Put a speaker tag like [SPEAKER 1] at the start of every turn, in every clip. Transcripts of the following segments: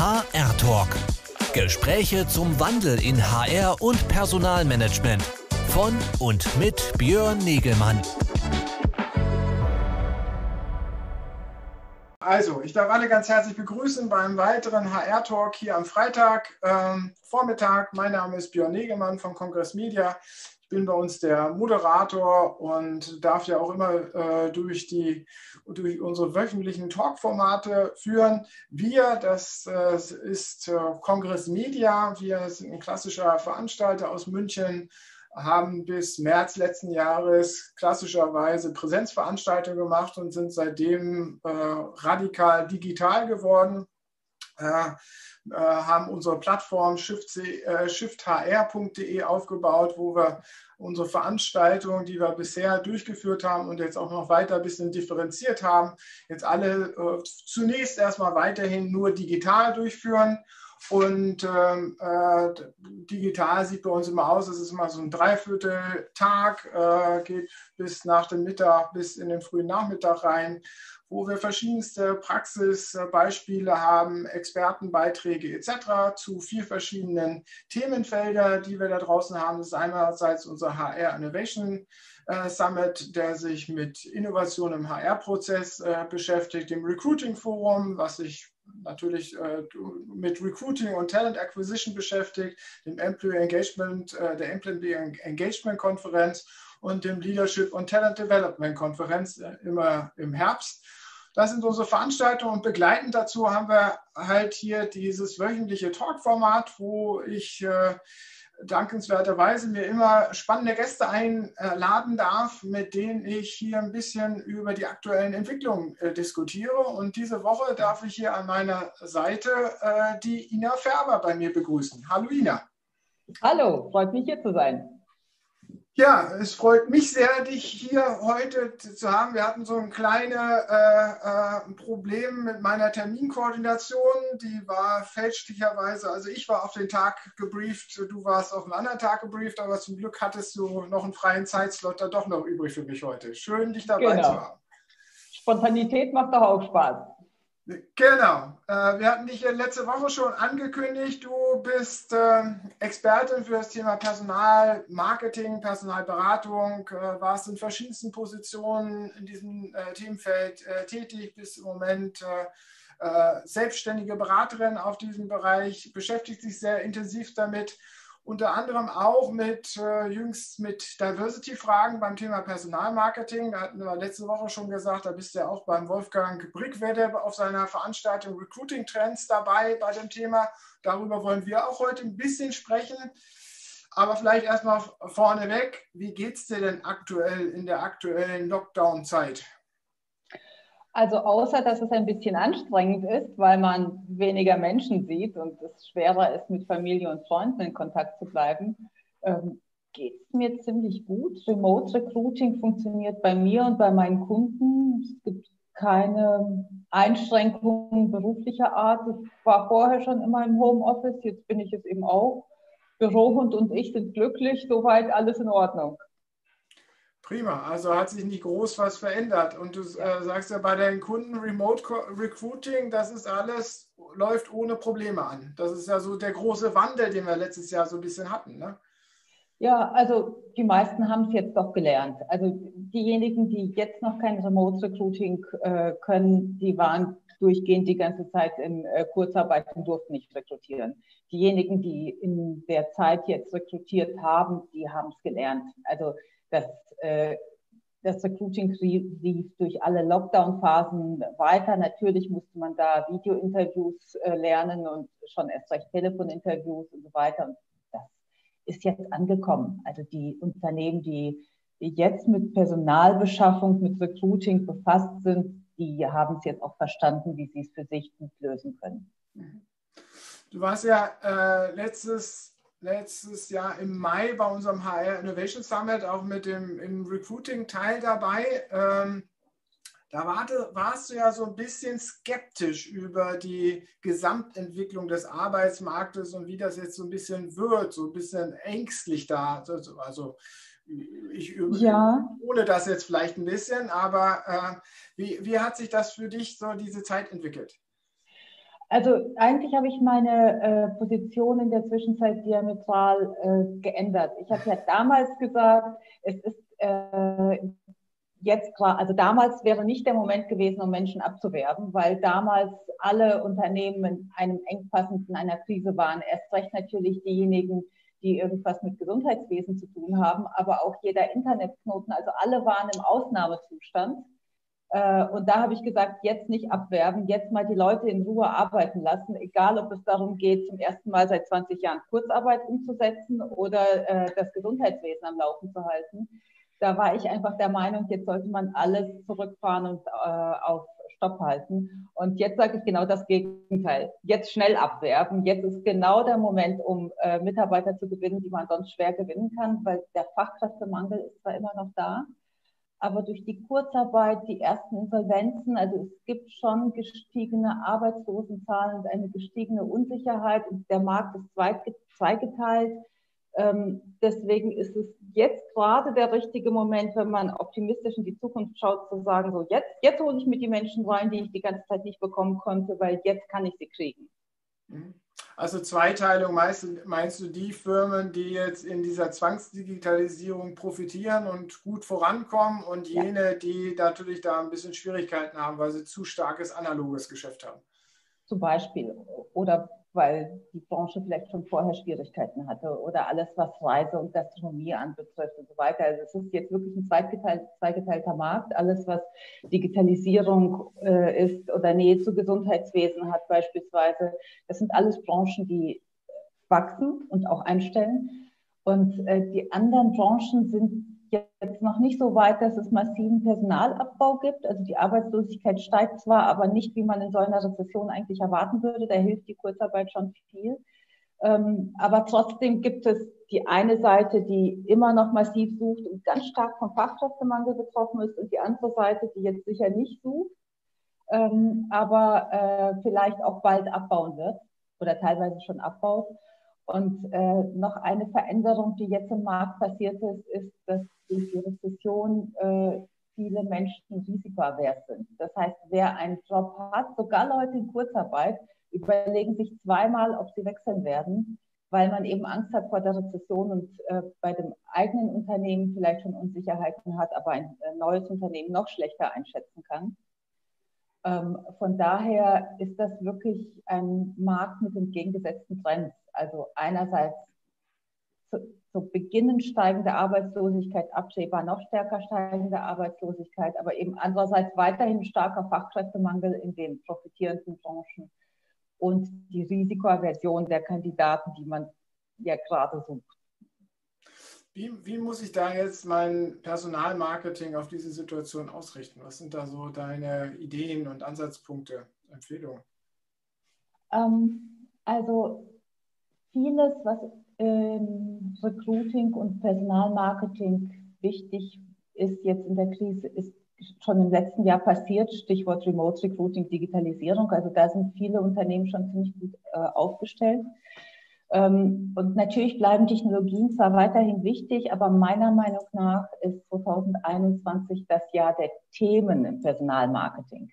[SPEAKER 1] HR Talk. Gespräche zum Wandel in HR und Personalmanagement. Von und mit Björn Negelmann.
[SPEAKER 2] Also, ich darf alle ganz herzlich begrüßen beim weiteren HR-Talk hier am Freitag ähm, Vormittag. Mein Name ist Björn Negemann von Kongress Media bin bei uns der Moderator und darf ja auch immer äh, durch, die, durch unsere wöchentlichen Talkformate führen. Wir, das äh, ist äh, Kongress Media, wir sind ein klassischer Veranstalter aus München, haben bis März letzten Jahres klassischerweise Präsenzveranstaltungen gemacht und sind seitdem äh, radikal digital geworden. Äh, äh, haben unsere Plattform shifthr.de Shift aufgebaut, wo wir unsere Veranstaltungen, die wir bisher durchgeführt haben und jetzt auch noch weiter ein bisschen differenziert haben, jetzt alle äh, zunächst erstmal weiterhin nur digital durchführen. Und ähm, äh, digital sieht bei uns immer aus, es ist immer so ein Dreivierteltag, äh, geht bis nach dem Mittag, bis in den frühen Nachmittag rein wo wir verschiedenste Praxisbeispiele haben, Expertenbeiträge etc. zu vier verschiedenen Themenfeldern, die wir da draußen haben. Das ist einerseits unser HR Innovation äh, Summit, der sich mit Innovation im HR-Prozess äh, beschäftigt, dem Recruiting Forum, was sich natürlich äh, mit Recruiting und Talent Acquisition beschäftigt, dem Employee Engagement, der Employee Engagement Konferenz und dem Leadership und Talent Development Konferenz immer im Herbst. Das sind unsere Veranstaltungen und begleitend dazu haben wir halt hier dieses wöchentliche Talk-Format, wo ich äh, dankenswerterweise mir immer spannende Gäste einladen darf, mit denen ich hier ein bisschen über die aktuellen Entwicklungen äh, diskutiere. Und diese Woche darf ich hier an meiner Seite äh, die Ina Färber bei mir begrüßen. Hallo Ina.
[SPEAKER 3] Hallo, freut mich hier zu sein.
[SPEAKER 2] Ja, es freut mich sehr, dich hier heute zu haben. Wir hatten so ein kleines äh, äh, Problem mit meiner Terminkoordination. Die war fälschlicherweise, also ich war auf den Tag gebrieft, du warst auf einen anderen Tag gebrieft, aber zum Glück hattest du noch einen freien Zeitslot da doch noch übrig für mich heute. Schön, dich dabei genau. zu haben.
[SPEAKER 3] Spontanität macht doch auch Spaß.
[SPEAKER 2] Genau. Äh, wir hatten dich letzte Woche schon angekündigt. Du bist ähm, Expertin für das Thema Personalmarketing, Personalberatung, äh, warst in verschiedensten Positionen in diesem äh, Themenfeld tätig, bist im Moment selbstständige Beraterin auf diesem Bereich, beschäftigt sich sehr intensiv damit unter anderem auch mit äh, jüngst mit Diversity-Fragen beim Thema Personalmarketing. Da hatten wir letzte Woche schon gesagt, da bist du ja auch beim Wolfgang Brickwede auf seiner Veranstaltung Recruiting Trends dabei bei dem Thema. Darüber wollen wir auch heute ein bisschen sprechen. Aber vielleicht erstmal vorneweg, wie geht es dir denn aktuell in der aktuellen Lockdown-Zeit?
[SPEAKER 3] Also außer, dass es ein bisschen anstrengend ist, weil man weniger Menschen sieht und es schwerer ist, mit Familie und Freunden in Kontakt zu bleiben, ähm, geht es mir ziemlich gut. Remote Recruiting funktioniert bei mir und bei meinen Kunden. Es gibt keine Einschränkungen beruflicher Art. Ich war vorher schon immer im Homeoffice, jetzt bin ich es eben auch. Bürohund und ich sind glücklich, soweit alles in Ordnung.
[SPEAKER 2] Prima, also hat sich nicht groß was verändert. Und du äh, sagst ja bei deinen Kunden Remote Recruiting, das ist alles, läuft ohne Probleme an. Das ist ja so der große Wandel, den wir letztes Jahr so ein bisschen hatten. Ne?
[SPEAKER 3] Ja, also die meisten haben es jetzt doch gelernt. Also diejenigen, die jetzt noch kein Remote Recruiting äh, können, die waren durchgehend die ganze Zeit in äh, Kurzarbeit und durften nicht rekrutieren. Diejenigen, die in der Zeit jetzt rekrutiert haben, die haben es gelernt. Also das, äh, das Recruiting lief durch alle Lockdown-Phasen weiter. Natürlich musste man da Video-Interviews äh, lernen und schon erst recht Telefoninterviews und so weiter. Und das ist jetzt angekommen. Also die Unternehmen, die jetzt mit Personalbeschaffung, mit Recruiting befasst sind, die haben es jetzt auch verstanden, wie sie es für sich gut lösen können.
[SPEAKER 2] Du warst ja äh, letztes letztes Jahr im Mai bei unserem HR Innovation Summit auch mit dem im Recruiting-Teil dabei. Ähm, da warte, warst du ja so ein bisschen skeptisch über die Gesamtentwicklung des Arbeitsmarktes und wie das jetzt so ein bisschen wird, so ein bisschen ängstlich da. Also ich ja. ohne das jetzt vielleicht ein bisschen, aber äh, wie, wie hat sich das für dich so diese Zeit entwickelt?
[SPEAKER 3] Also eigentlich habe ich meine äh, Position in der Zwischenzeit diametral äh, geändert. Ich habe ja damals gesagt, es ist äh, jetzt gerade, also damals wäre nicht der Moment gewesen, um Menschen abzuwerben, weil damals alle Unternehmen in einem Engpass in einer Krise waren. Erst recht natürlich diejenigen, die irgendwas mit Gesundheitswesen zu tun haben, aber auch jeder Internetknoten, also alle waren im Ausnahmezustand. Äh, und da habe ich gesagt, jetzt nicht abwerben, jetzt mal die Leute in Ruhe arbeiten lassen, egal ob es darum geht, zum ersten Mal seit 20 Jahren Kurzarbeit umzusetzen oder äh, das Gesundheitswesen am Laufen zu halten. Da war ich einfach der Meinung, jetzt sollte man alles zurückfahren und äh, auf Stopp halten. Und jetzt sage ich genau das Gegenteil. Jetzt schnell abwerben. Jetzt ist genau der Moment, um äh, Mitarbeiter zu gewinnen, die man sonst schwer gewinnen kann, weil der Fachkräftemangel ist zwar immer noch da, aber durch die Kurzarbeit, die ersten Insolvenzen, also es gibt schon gestiegene Arbeitslosenzahlen und eine gestiegene Unsicherheit und der Markt ist zweigeteilt. Ähm, deswegen ist es jetzt gerade der richtige Moment, wenn man optimistisch in die Zukunft schaut, zu sagen, so jetzt, jetzt hole ich mir die Menschen rein, die ich die ganze Zeit nicht bekommen konnte, weil jetzt kann ich sie kriegen.
[SPEAKER 2] Mhm. Also Zweiteilung, meinst du, meinst du die Firmen, die jetzt in dieser Zwangsdigitalisierung profitieren und gut vorankommen und jene, ja. die natürlich da ein bisschen Schwierigkeiten haben, weil sie zu starkes analoges Geschäft haben?
[SPEAKER 3] Zum Beispiel. Oder weil die Branche vielleicht schon vorher Schwierigkeiten hatte oder alles, was Reise und Gastronomie anbetrifft und so weiter. Also es ist jetzt wirklich ein zweigeteilt, zweigeteilter Markt. Alles, was Digitalisierung äh, ist oder Nähe zu Gesundheitswesen hat beispielsweise, das sind alles Branchen, die wachsen und auch einstellen. Und äh, die anderen Branchen sind jetzt noch nicht so weit, dass es massiven Personalabbau gibt. Also die Arbeitslosigkeit steigt zwar, aber nicht, wie man in so einer Rezession eigentlich erwarten würde. Da hilft die Kurzarbeit schon viel. Ähm, aber trotzdem gibt es die eine Seite, die immer noch massiv sucht und ganz stark vom Fachkräftemangel betroffen ist und die andere Seite, die jetzt sicher nicht sucht, ähm, aber äh, vielleicht auch bald abbauen wird oder teilweise schon abbaut. Und äh, noch eine Veränderung, die jetzt im Markt passiert ist, ist, dass durch die Rezession äh, viele Menschen risikoavers sind. Das heißt, wer einen Job hat, sogar Leute in Kurzarbeit, überlegen sich zweimal, ob sie wechseln werden, weil man eben Angst hat vor der Rezession und äh, bei dem eigenen Unternehmen vielleicht schon Unsicherheiten hat, aber ein äh, neues Unternehmen noch schlechter einschätzen kann. Ähm, von daher ist das wirklich ein Markt mit entgegengesetzten Trends. Also einerseits zu, zu Beginn steigende Arbeitslosigkeit, absehbar noch stärker steigende Arbeitslosigkeit, aber eben andererseits weiterhin starker Fachkräftemangel in den profitierenden Branchen und die Risikoaversion der Kandidaten, die man ja gerade sucht.
[SPEAKER 2] Wie, wie, muss ich da jetzt mein Personalmarketing auf diese Situation ausrichten? Was sind da so deine Ideen und Ansatzpunkte, Empfehlungen?
[SPEAKER 3] Ähm, also vieles, was im Recruiting und Personalmarketing wichtig ist jetzt in der Krise, ist schon im letzten Jahr passiert. Stichwort Remote Recruiting, Digitalisierung. Also da sind viele Unternehmen schon ziemlich gut äh, aufgestellt. Ähm, und natürlich bleiben Technologien zwar weiterhin wichtig, aber meiner Meinung nach ist 2021 das Jahr der Themen im Personalmarketing.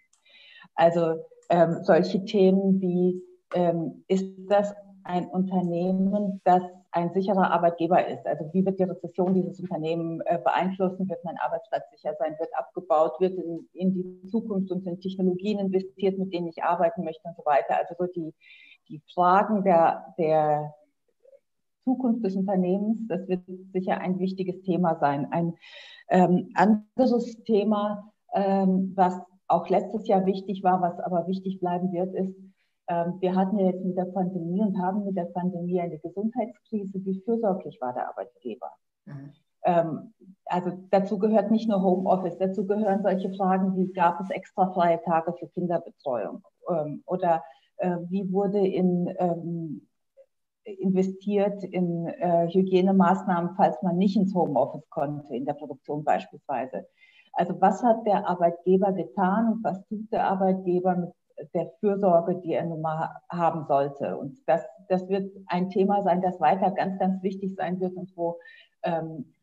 [SPEAKER 3] Also ähm, solche Themen wie, ähm, ist das ein Unternehmen, das ein sicherer Arbeitgeber ist? Also wie wird die Rezession dieses Unternehmen äh, beeinflussen? Wird mein Arbeitsplatz sicher sein? Wird abgebaut? Wird in, in die Zukunft und in Technologien investiert, mit denen ich arbeiten möchte und so weiter? Also so die, die Fragen der, der Zukunft des Unternehmens, das wird sicher ein wichtiges Thema sein. Ein ähm, anderes Thema, ähm, was auch letztes Jahr wichtig war, was aber wichtig bleiben wird, ist, wir hatten ja jetzt mit der Pandemie und haben mit der Pandemie eine Gesundheitskrise. Wie fürsorglich war der Arbeitgeber? Mhm. Ähm, also dazu gehört nicht nur Homeoffice, dazu gehören solche Fragen wie, gab es extra freie Tage für Kinderbetreuung? Ähm, oder äh, wie wurde in, ähm, investiert in äh, Hygienemaßnahmen, falls man nicht ins Homeoffice konnte, in der Produktion beispielsweise. Also was hat der Arbeitgeber getan und was tut der Arbeitgeber mit der Fürsorge, die er nun mal haben sollte? Und das, das wird ein Thema sein, das weiter ganz, ganz wichtig sein wird und wo, ähm,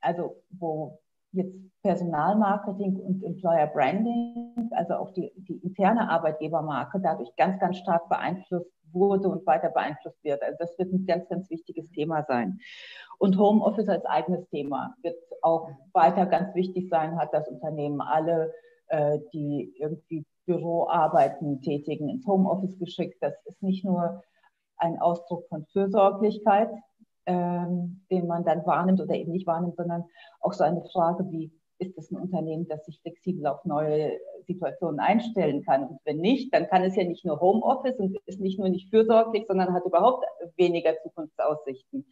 [SPEAKER 3] also wo jetzt Personalmarketing und Employer Branding, also auch die, die interne Arbeitgebermarke, dadurch ganz, ganz stark beeinflusst wurde und weiter beeinflusst wird. Also das wird ein ganz, ganz wichtiges Thema sein. Und Homeoffice als eigenes Thema wird auch weiter ganz wichtig sein, hat das Unternehmen alle, äh, die irgendwie Büroarbeiten tätigen, ins Homeoffice geschickt. Das ist nicht nur ein Ausdruck von Fürsorglichkeit, ähm, den man dann wahrnimmt oder eben nicht wahrnimmt, sondern auch so eine Frage wie, ist es ein Unternehmen, das sich flexibel auf neue Situationen einstellen kann? Und wenn nicht, dann kann es ja nicht nur Homeoffice und ist nicht nur nicht fürsorglich, sondern hat überhaupt weniger Zukunftsaussichten.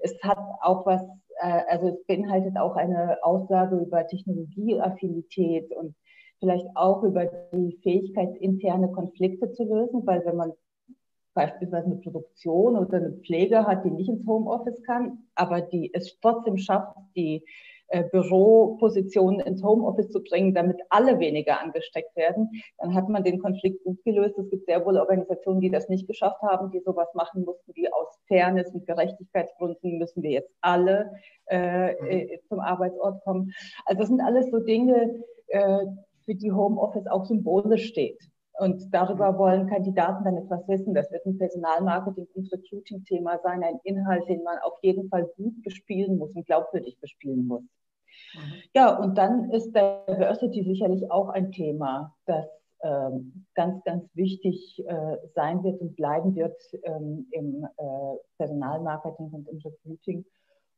[SPEAKER 3] Es hat auch was, äh, also es beinhaltet auch eine Aussage über Technologieaffinität und vielleicht auch über die Fähigkeit, interne Konflikte zu lösen, weil wenn man beispielsweise eine Produktion oder eine Pflege hat, die nicht ins Homeoffice kann, aber die es trotzdem schafft, die äh, Büropositionen ins Homeoffice zu bringen, damit alle weniger angesteckt werden, dann hat man den Konflikt gut gelöst. Es gibt sehr wohl Organisationen, die das nicht geschafft haben, die sowas machen mussten, wie aus Fairness und Gerechtigkeitsgründen müssen wir jetzt alle äh, mhm. äh, zum Arbeitsort kommen. Also das sind alles so Dinge, äh, für die Homeoffice auch symbolisch steht. Und darüber mhm. wollen Kandidaten dann etwas wissen. Das wird ein Personalmarketing- und Recruiting-Thema sein, ein Inhalt, den man auf jeden Fall gut bespielen muss und glaubwürdig bespielen muss. Mhm. Ja, und dann ist Diversity sicherlich auch ein Thema, das ähm, ganz, ganz wichtig äh, sein wird und bleiben wird ähm, im äh, Personalmarketing und im Recruiting.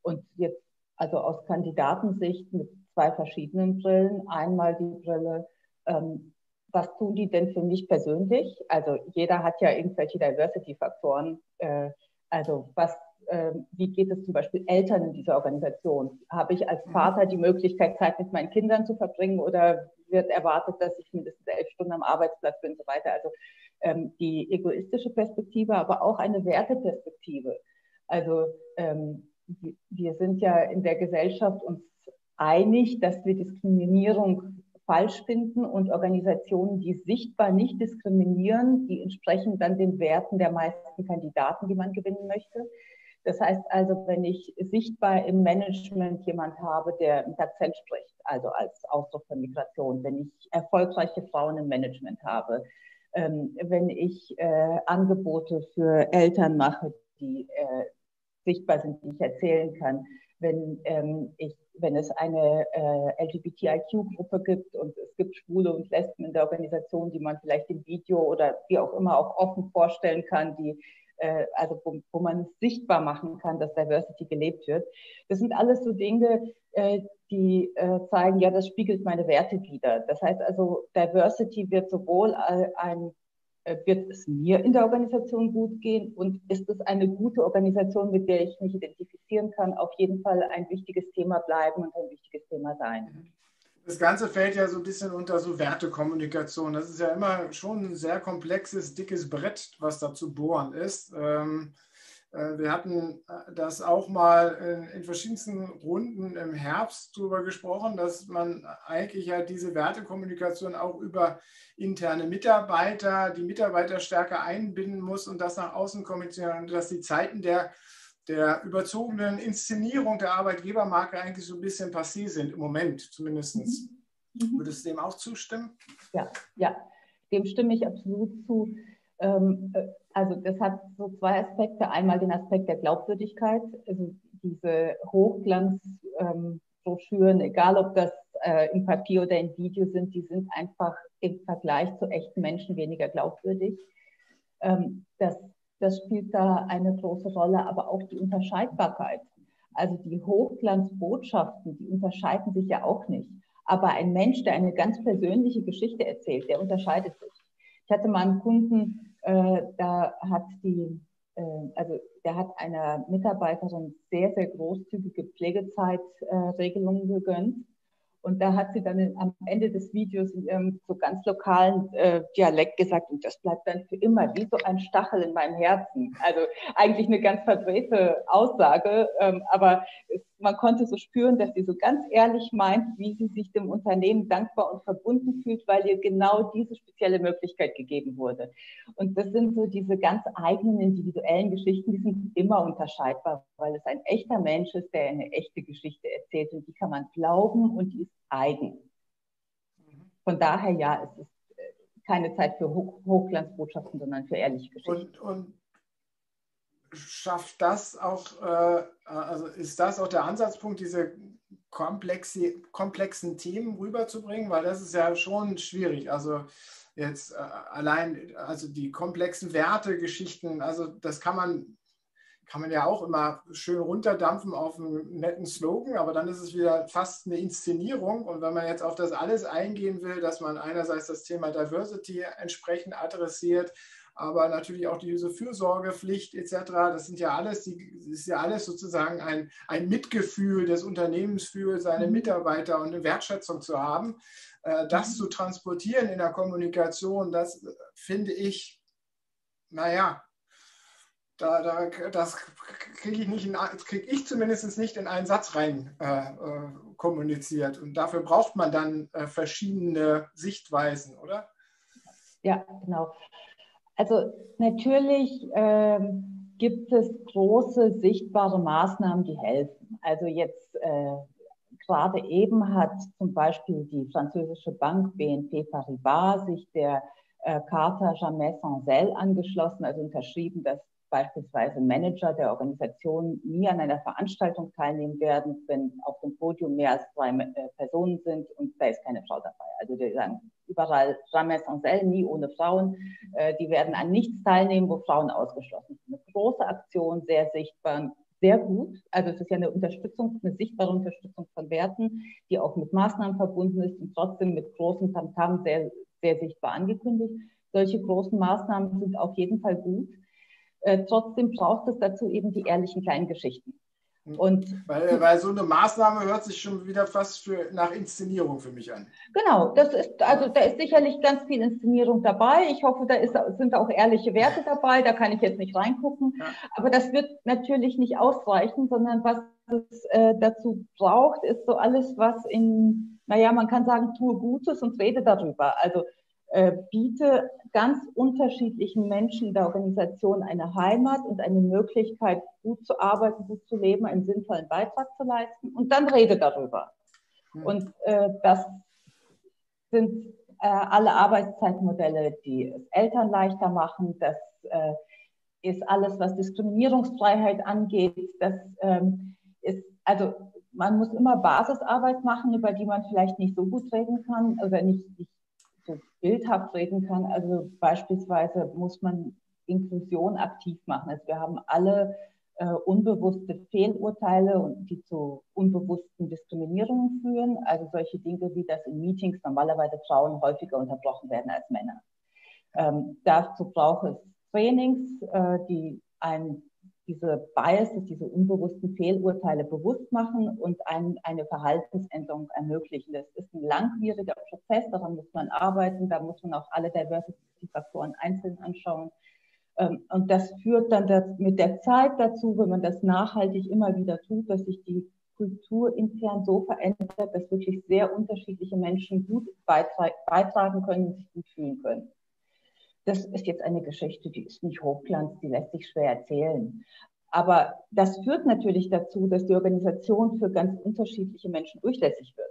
[SPEAKER 3] Und jetzt also aus Kandidatensicht mit zwei verschiedenen Brillen. Einmal die Brille, ähm, was tun die denn für mich persönlich? Also jeder hat ja irgendwelche Diversity-Faktoren. Äh, also was, äh, wie geht es zum Beispiel Eltern in dieser Organisation? Habe ich als Vater die Möglichkeit, Zeit mit meinen Kindern zu verbringen oder wird erwartet, dass ich mindestens elf Stunden am Arbeitsplatz bin und so weiter? Also ähm, die egoistische Perspektive, aber auch eine Werteperspektive. Also ähm, wir sind ja in der Gesellschaft uns einig, dass wir Diskriminierung falsch finden und Organisationen, die sichtbar nicht diskriminieren, die entsprechen dann den Werten der meisten Kandidaten, die man gewinnen möchte. Das heißt also, wenn ich sichtbar im Management jemand habe, der mit Akzent spricht, also als Ausdruck von Migration, wenn ich erfolgreiche Frauen im Management habe, ähm, wenn ich äh, Angebote für Eltern mache, die äh, sichtbar sind, die ich erzählen kann, wenn ähm, ich wenn es eine äh, LGBTIQ-Gruppe gibt und es gibt Schwule und Lesben in der Organisation, die man vielleicht im Video oder wie auch immer auch offen vorstellen kann, die äh, also wo, wo, man sichtbar machen kann, dass Diversity gelebt wird. Das sind alles so Dinge, äh, die äh, zeigen, ja, das spiegelt meine Werte wider. Das heißt also, Diversity wird sowohl ein wird es mir in der Organisation gut gehen und ist es eine gute Organisation, mit der ich mich identifizieren kann, auf jeden Fall ein wichtiges Thema bleiben und ein wichtiges Thema sein.
[SPEAKER 2] Das Ganze fällt ja so ein bisschen unter so Wertekommunikation. Das ist ja immer schon ein sehr komplexes, dickes Brett, was da zu bohren ist. Ähm, äh, wir hatten äh, das auch mal in verschiedensten Runden im Herbst darüber gesprochen, dass man eigentlich ja diese Wertekommunikation auch über interne Mitarbeiter, die Mitarbeiter stärker einbinden muss und das nach außen kommunizieren, dass die Zeiten der, der überzogenen Inszenierung der Arbeitgebermarke eigentlich so ein bisschen passé sind, im Moment zumindest. Mhm. Würdest du dem auch zustimmen?
[SPEAKER 3] Ja, ja, dem stimme ich absolut zu. Ähm, äh, also das hat so zwei Aspekte. Einmal den Aspekt der Glaubwürdigkeit, also diese Hochglanzbroschüren, ähm, egal ob das äh, im Papier oder im Video sind, die sind einfach im Vergleich zu echten Menschen weniger glaubwürdig. Ähm, das, das spielt da eine große Rolle, aber auch die Unterscheidbarkeit. Also die Hochglanzbotschaften, die unterscheiden sich ja auch nicht. Aber ein Mensch, der eine ganz persönliche Geschichte erzählt, der unterscheidet sich. Ich hatte mal einen Kunden, äh, da hat die, äh, also der hat einer Mitarbeiterin sehr, sehr großzügige Pflegezeitregelungen gegönnt. Und da hat sie dann am Ende des Videos in ihrem so ganz lokalen äh, Dialekt gesagt, und das bleibt dann für immer wie so ein Stachel in meinem Herzen. Also eigentlich eine ganz verdrehte Aussage, ähm, aber es man konnte so spüren, dass sie so ganz ehrlich meint, wie sie sich dem Unternehmen dankbar und verbunden fühlt, weil ihr genau diese spezielle Möglichkeit gegeben wurde. Und das sind so diese ganz eigenen individuellen Geschichten, die sind immer unterscheidbar, weil es ein echter Mensch ist, der eine echte Geschichte erzählt und die kann man glauben und die ist eigen. Von daher ja, es ist äh, keine Zeit für Hochglanzbotschaften, sondern für ehrliche Geschichten.
[SPEAKER 2] Und, und schafft das auch, äh, also ist das auch der Ansatzpunkt, diese komplexe, komplexen Themen rüberzubringen? Weil das ist ja schon schwierig. Also jetzt äh, allein, also die komplexen Wertegeschichten, also das kann man, kann man ja auch immer schön runterdampfen auf einen netten Slogan, aber dann ist es wieder fast eine Inszenierung. Und wenn man jetzt auf das alles eingehen will, dass man einerseits das Thema Diversity entsprechend adressiert, aber natürlich auch diese Fürsorgepflicht etc. Das sind ja alles, die, ist ja alles sozusagen ein, ein Mitgefühl des Unternehmens für seine mhm. Mitarbeiter und eine Wertschätzung zu haben. Äh, das mhm. zu transportieren in der Kommunikation, das finde ich, naja, da, da, das kriege ich, nicht ich zumindest nicht in einen Satz rein äh, äh, kommuniziert. Und dafür braucht man dann äh, verschiedene Sichtweisen, oder?
[SPEAKER 3] Ja, genau. Also natürlich ähm, gibt es große sichtbare Maßnahmen, die helfen. Also jetzt äh, gerade eben hat zum Beispiel die französische Bank BNP Paribas sich der äh, Charta Jamais Sans Elle angeschlossen, also unterschrieben, dass beispielsweise Manager der Organisation nie an einer Veranstaltung teilnehmen werden, wenn auf dem Podium mehr als zwei äh, Personen sind und da ist keine Frau dabei. Also die sagen überall jamais sans elle, nie ohne Frauen. Äh, die werden an nichts teilnehmen, wo Frauen ausgeschlossen sind. Eine große Aktion, sehr sichtbar, sehr gut. Also es ist ja eine Unterstützung, eine sichtbare Unterstützung von Werten, die auch mit Maßnahmen verbunden ist und trotzdem mit großen Tamtam sehr, sehr sichtbar angekündigt. Solche großen Maßnahmen sind auf jeden Fall gut. Äh, trotzdem braucht es dazu eben die ehrlichen kleinen Geschichten.
[SPEAKER 2] Hm. Und weil, weil so eine Maßnahme hört sich schon wieder fast für, nach Inszenierung für mich an.
[SPEAKER 3] Genau, das ist, also da ist sicherlich ganz viel Inszenierung dabei. Ich hoffe, da ist, sind auch ehrliche Werte dabei, da kann ich jetzt nicht reingucken. Ja. Aber das wird natürlich nicht ausreichen, sondern was es äh, dazu braucht, ist so alles, was in, naja, man kann sagen, tue Gutes und rede darüber. Also äh, biete ganz unterschiedlichen Menschen in der Organisation eine Heimat und eine Möglichkeit, gut zu arbeiten, gut zu leben, einen sinnvollen Beitrag zu leisten und dann rede darüber. Mhm. Und äh, das sind äh, alle Arbeitszeitmodelle, die es Eltern leichter machen. Das äh, ist alles, was Diskriminierungsfreiheit angeht. Das ähm, ist, also man muss immer Basisarbeit machen, über die man vielleicht nicht so gut reden kann oder nicht, nicht bildhaft reden kann. Also beispielsweise muss man Inklusion aktiv machen. Also wir haben alle äh, unbewusste Fehlurteile und die zu unbewussten Diskriminierungen führen. Also solche Dinge wie, dass in Meetings normalerweise Frauen häufiger unterbrochen werden als Männer. Ähm, dazu braucht es Trainings, äh, die ein diese Biases, diese unbewussten Fehlurteile bewusst machen und ein, eine Verhaltensänderung ermöglichen. Das ist ein langwieriger Prozess, daran muss man arbeiten, da muss man auch alle Diversity-Faktoren einzeln anschauen. Ähm, und das führt dann mit der Zeit dazu, wenn man das nachhaltig immer wieder tut, dass sich die Kultur intern so verändert, dass wirklich sehr unterschiedliche Menschen gut beitragen können und sich gut fühlen können. Das ist jetzt eine Geschichte, die ist nicht Hochglanz, die lässt sich schwer erzählen. Aber das führt natürlich dazu, dass die Organisation für ganz unterschiedliche Menschen durchlässig wird.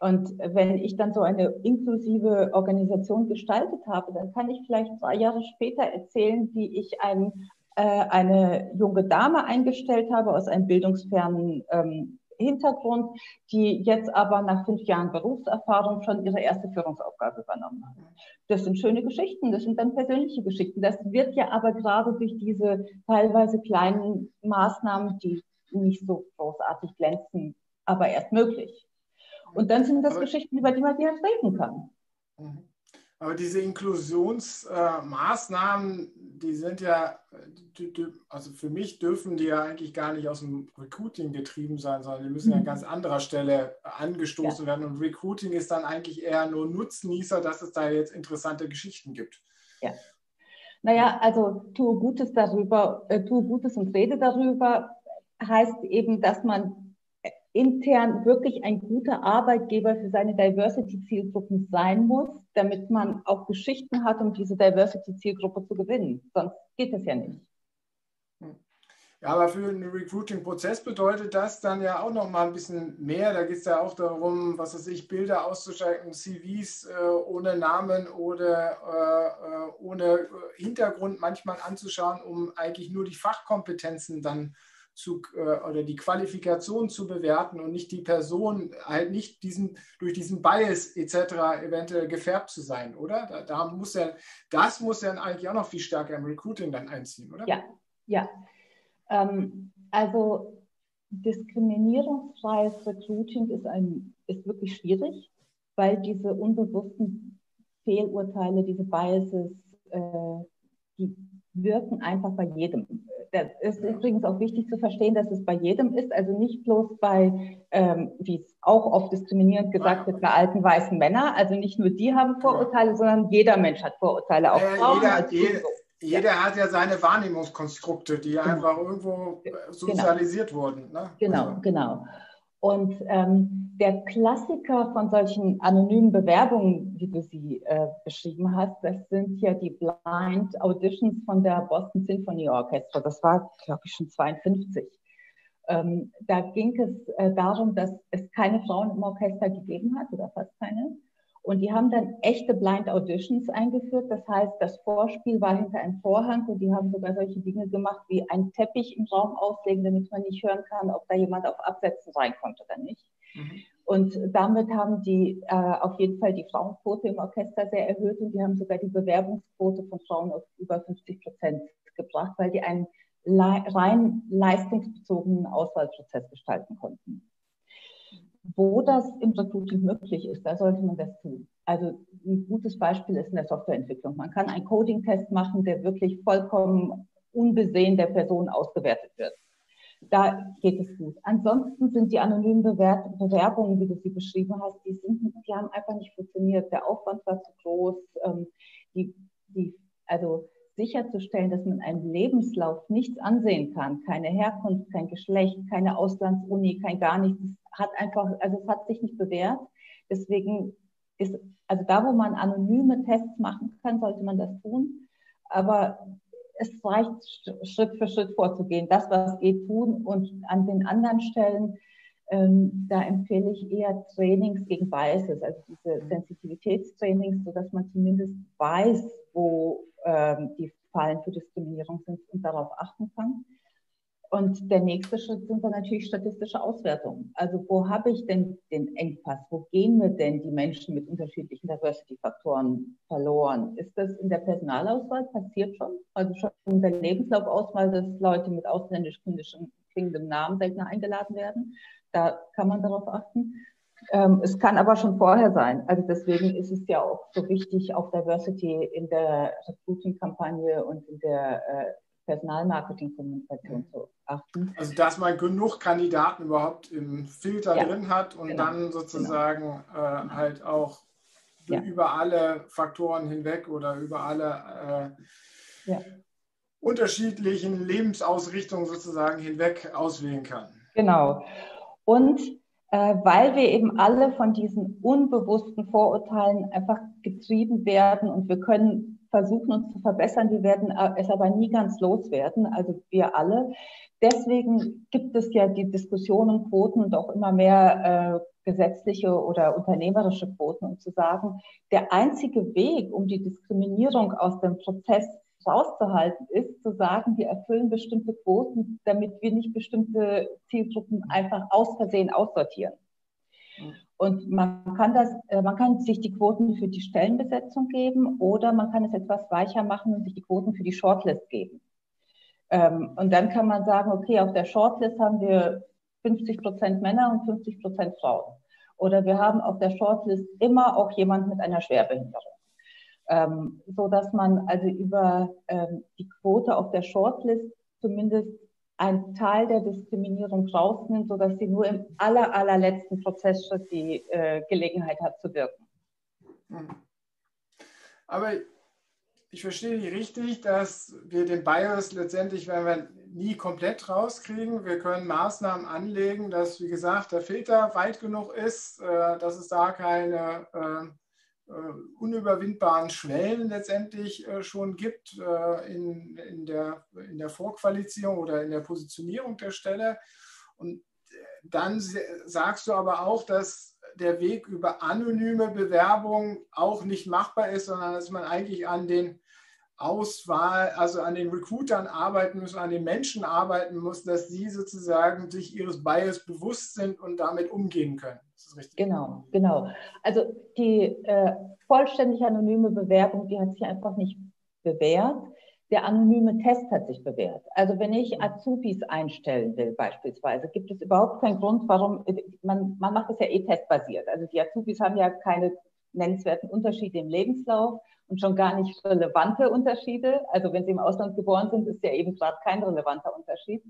[SPEAKER 3] Und wenn ich dann so eine inklusive Organisation gestaltet habe, dann kann ich vielleicht drei Jahre später erzählen, wie ich ein, äh, eine junge Dame eingestellt habe aus einem bildungsfernen ähm, Hintergrund, die jetzt aber nach fünf Jahren Berufserfahrung schon ihre erste Führungsaufgabe übernommen hat. Das sind schöne Geschichten, das sind dann persönliche Geschichten. Das wird ja aber gerade durch diese teilweise kleinen Maßnahmen, die nicht so großartig glänzen, aber erst möglich. Und dann sind das aber Geschichten, über die man direkt reden kann.
[SPEAKER 2] Aber diese Inklusionsmaßnahmen, die sind ja, also für mich dürfen die ja eigentlich gar nicht aus dem Recruiting getrieben sein, sondern die müssen ja an mhm. ganz anderer Stelle angestoßen ja. werden. Und Recruiting ist dann eigentlich eher nur Nutznießer, dass es da jetzt interessante Geschichten gibt.
[SPEAKER 3] Ja. Naja, also tue Gutes darüber, äh, tue Gutes und rede darüber, heißt eben, dass man intern wirklich ein guter Arbeitgeber für seine Diversity-Zielgruppen sein muss, damit man auch Geschichten hat, um diese Diversity-Zielgruppe zu gewinnen. Sonst geht es ja nicht.
[SPEAKER 2] Ja, aber für einen Recruiting-Prozess bedeutet das dann ja auch noch mal ein bisschen mehr. Da geht es ja auch darum, was weiß ich, Bilder auszuschalten, CVs äh, ohne Namen oder äh, äh, ohne Hintergrund manchmal anzuschauen, um eigentlich nur die Fachkompetenzen dann zu, äh, oder die Qualifikation zu bewerten und nicht die Person halt nicht diesen, durch diesen Bias etc. eventuell gefärbt zu sein, oder? Da, da muss ja, das muss ja eigentlich auch noch viel stärker im Recruiting dann einziehen, oder?
[SPEAKER 3] Ja, ja. Ähm, also diskriminierungsfreies Recruiting ist, ein, ist wirklich schwierig, weil diese unbewussten Fehlurteile, diese Biases, äh, die wirken einfach bei jedem. Das ist übrigens auch wichtig zu verstehen, dass es bei jedem ist, also nicht bloß bei, ähm, wie es auch oft diskriminierend gesagt wird, bei alten weißen Männern. Also nicht nur die haben Vorurteile, sondern jeder Mensch hat Vorurteile. Auch Frauen.
[SPEAKER 2] Jeder, jeder, jeder ja. hat ja seine Wahrnehmungskonstrukte, die genau. einfach irgendwo äh, genau. sozialisiert
[SPEAKER 3] genau.
[SPEAKER 2] wurden. Ne?
[SPEAKER 3] Genau, also. genau. Und ähm, der Klassiker von solchen anonymen Bewerbungen, wie du sie äh, beschrieben hast, das sind ja die Blind Auditions von der Boston Symphony Orchestra. Das war, glaube ich, schon 52. Ähm, da ging es äh, darum, dass es keine Frauen im Orchester gegeben hat oder fast keine. Und die haben dann echte Blind Auditions eingeführt. Das heißt, das Vorspiel war hinter einem Vorhang und die haben sogar solche Dinge gemacht, wie einen Teppich im Raum auslegen, damit man nicht hören kann, ob da jemand auf Absätzen reinkommt oder nicht. Mhm. Und damit haben die äh, auf jeden Fall die Frauenquote im Orchester sehr erhöht und die haben sogar die Bewerbungsquote von Frauen auf über 50 Prozent gebracht, weil die einen le rein leistungsbezogenen Auswahlprozess gestalten konnten wo das im Recruiting möglich ist, da sollte man das tun. Also ein gutes Beispiel ist in der Softwareentwicklung. Man kann einen Coding-Test machen, der wirklich vollkommen unbesehen der Person ausgewertet wird. Da geht es gut. Ansonsten sind die anonymen Bewerbungen, wie du sie beschrieben hast, die, sind, die haben einfach nicht funktioniert. Der Aufwand war zu groß. Ähm, die, die, also sicherzustellen, dass man einem Lebenslauf nichts ansehen kann, keine Herkunft, kein Geschlecht, keine Auslandsuni, kein gar nichts, hat einfach, also es hat sich nicht bewährt. Deswegen ist, also da, wo man anonyme Tests machen kann, sollte man das tun. Aber es reicht, Schritt für Schritt vorzugehen, das, was geht, tun und an den anderen Stellen, ähm, da empfehle ich eher Trainings gegen Biases, also diese Sensitivitätstrainings, sodass man zumindest weiß, wo ähm, die Fallen für Diskriminierung sind und darauf achten kann. Und der nächste Schritt sind dann natürlich statistische Auswertungen. Also wo habe ich denn den Engpass? Wo gehen mir denn die Menschen mit unterschiedlichen Diversity-Faktoren verloren? Ist das in der Personalauswahl passiert schon? Also schon in der Lebenslaufauswahl, dass Leute mit ausländisch klingendem Namen seltener eingeladen werden? Da kann man darauf achten. Ähm, es kann aber schon vorher sein. Also deswegen ist es ja auch so wichtig, auf Diversity in der Recruiting-Kampagne und in der äh, Personalmarketing-Kommunikation zu achten.
[SPEAKER 2] Also dass man genug Kandidaten überhaupt im Filter ja, drin hat und genau, dann sozusagen genau. äh, halt auch ja. über alle Faktoren hinweg oder über alle äh, ja. unterschiedlichen Lebensausrichtungen sozusagen hinweg auswählen kann.
[SPEAKER 3] Genau. Und äh, weil wir eben alle von diesen unbewussten Vorurteilen einfach getrieben werden und wir können versuchen, uns zu verbessern. Wir werden äh, es aber nie ganz loswerden, also wir alle. Deswegen gibt es ja die Diskussion um Quoten und auch immer mehr äh, gesetzliche oder unternehmerische Quoten, um zu sagen, der einzige Weg, um die Diskriminierung aus dem Prozess rauszuhalten, ist zu sagen, wir erfüllen bestimmte Quoten, damit wir nicht bestimmte Zielgruppen einfach aus Versehen aussortieren. Und man kann das, äh, man kann sich die Quoten für die Stellenbesetzung geben oder man kann es etwas weicher machen und sich die Quoten für die Shortlist geben. Ähm, und dann kann man sagen, okay, auf der Shortlist haben wir 50 Prozent Männer und 50 Prozent Frauen. Oder wir haben auf der Shortlist immer auch jemand mit einer Schwerbehinderung ähm, so dass man also über ähm, die Quote auf der Shortlist zumindest einen Teil der Diskriminierung rausnimmt, sodass sie nur im aller, allerletzten Prozessschritt die äh, Gelegenheit hat zu wirken.
[SPEAKER 2] Hm. Aber ich verstehe dich richtig, dass wir den Bias letztendlich, wenn wir nie komplett rauskriegen, wir können Maßnahmen anlegen, dass, wie gesagt, der Filter weit genug ist, äh, dass es da keine äh, unüberwindbaren Schwellen letztendlich schon gibt in, in, der, in der Vorqualifizierung oder in der Positionierung der Stelle. Und dann sagst du aber auch, dass der Weg über anonyme Bewerbung auch nicht machbar ist, sondern dass man eigentlich an den Auswahl, also an den Recruitern arbeiten muss, an den Menschen arbeiten muss, dass sie sozusagen sich ihres Bias bewusst sind und damit umgehen können.
[SPEAKER 3] Das richtig. Genau, genau. Also die äh, vollständig anonyme Bewerbung, die hat sich einfach nicht bewährt. Der anonyme Test hat sich bewährt. Also wenn ich Azubis einstellen will beispielsweise, gibt es überhaupt keinen Grund, warum, man, man macht das ja eh testbasiert. Also die Azubis haben ja keine nennenswerten Unterschiede im Lebenslauf und schon gar nicht relevante Unterschiede. Also wenn sie im Ausland geboren sind, ist ja eben gerade kein relevanter Unterschied.